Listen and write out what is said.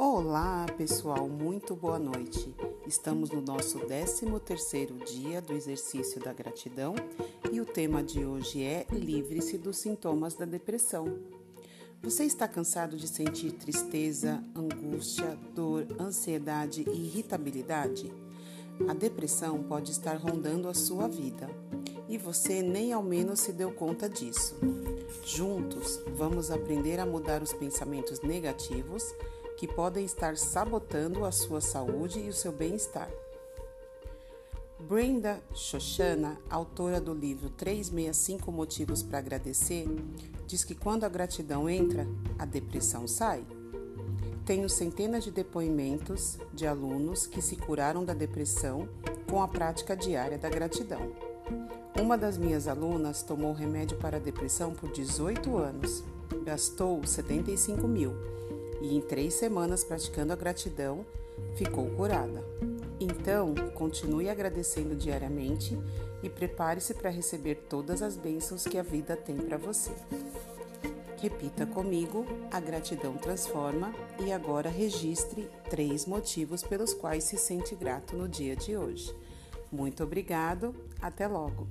Olá, pessoal, muito boa noite. Estamos no nosso 13º dia do exercício da gratidão e o tema de hoje é Livre-se dos sintomas da depressão. Você está cansado de sentir tristeza, angústia, dor, ansiedade e irritabilidade? A depressão pode estar rondando a sua vida e você nem ao menos se deu conta disso. Juntos, vamos aprender a mudar os pensamentos negativos que podem estar sabotando a sua saúde e o seu bem-estar. Brenda Shoshana, autora do livro 365 Motivos para Agradecer, diz que quando a gratidão entra, a depressão sai. Tenho centenas de depoimentos de alunos que se curaram da depressão com a prática diária da gratidão. Uma das minhas alunas tomou remédio para a depressão por 18 anos, gastou 75 mil e em três semanas praticando a gratidão ficou curada. Então, continue agradecendo diariamente e prepare-se para receber todas as bênçãos que a vida tem para você. Repita comigo: a gratidão transforma e agora registre três motivos pelos quais se sente grato no dia de hoje. Muito obrigado, até logo!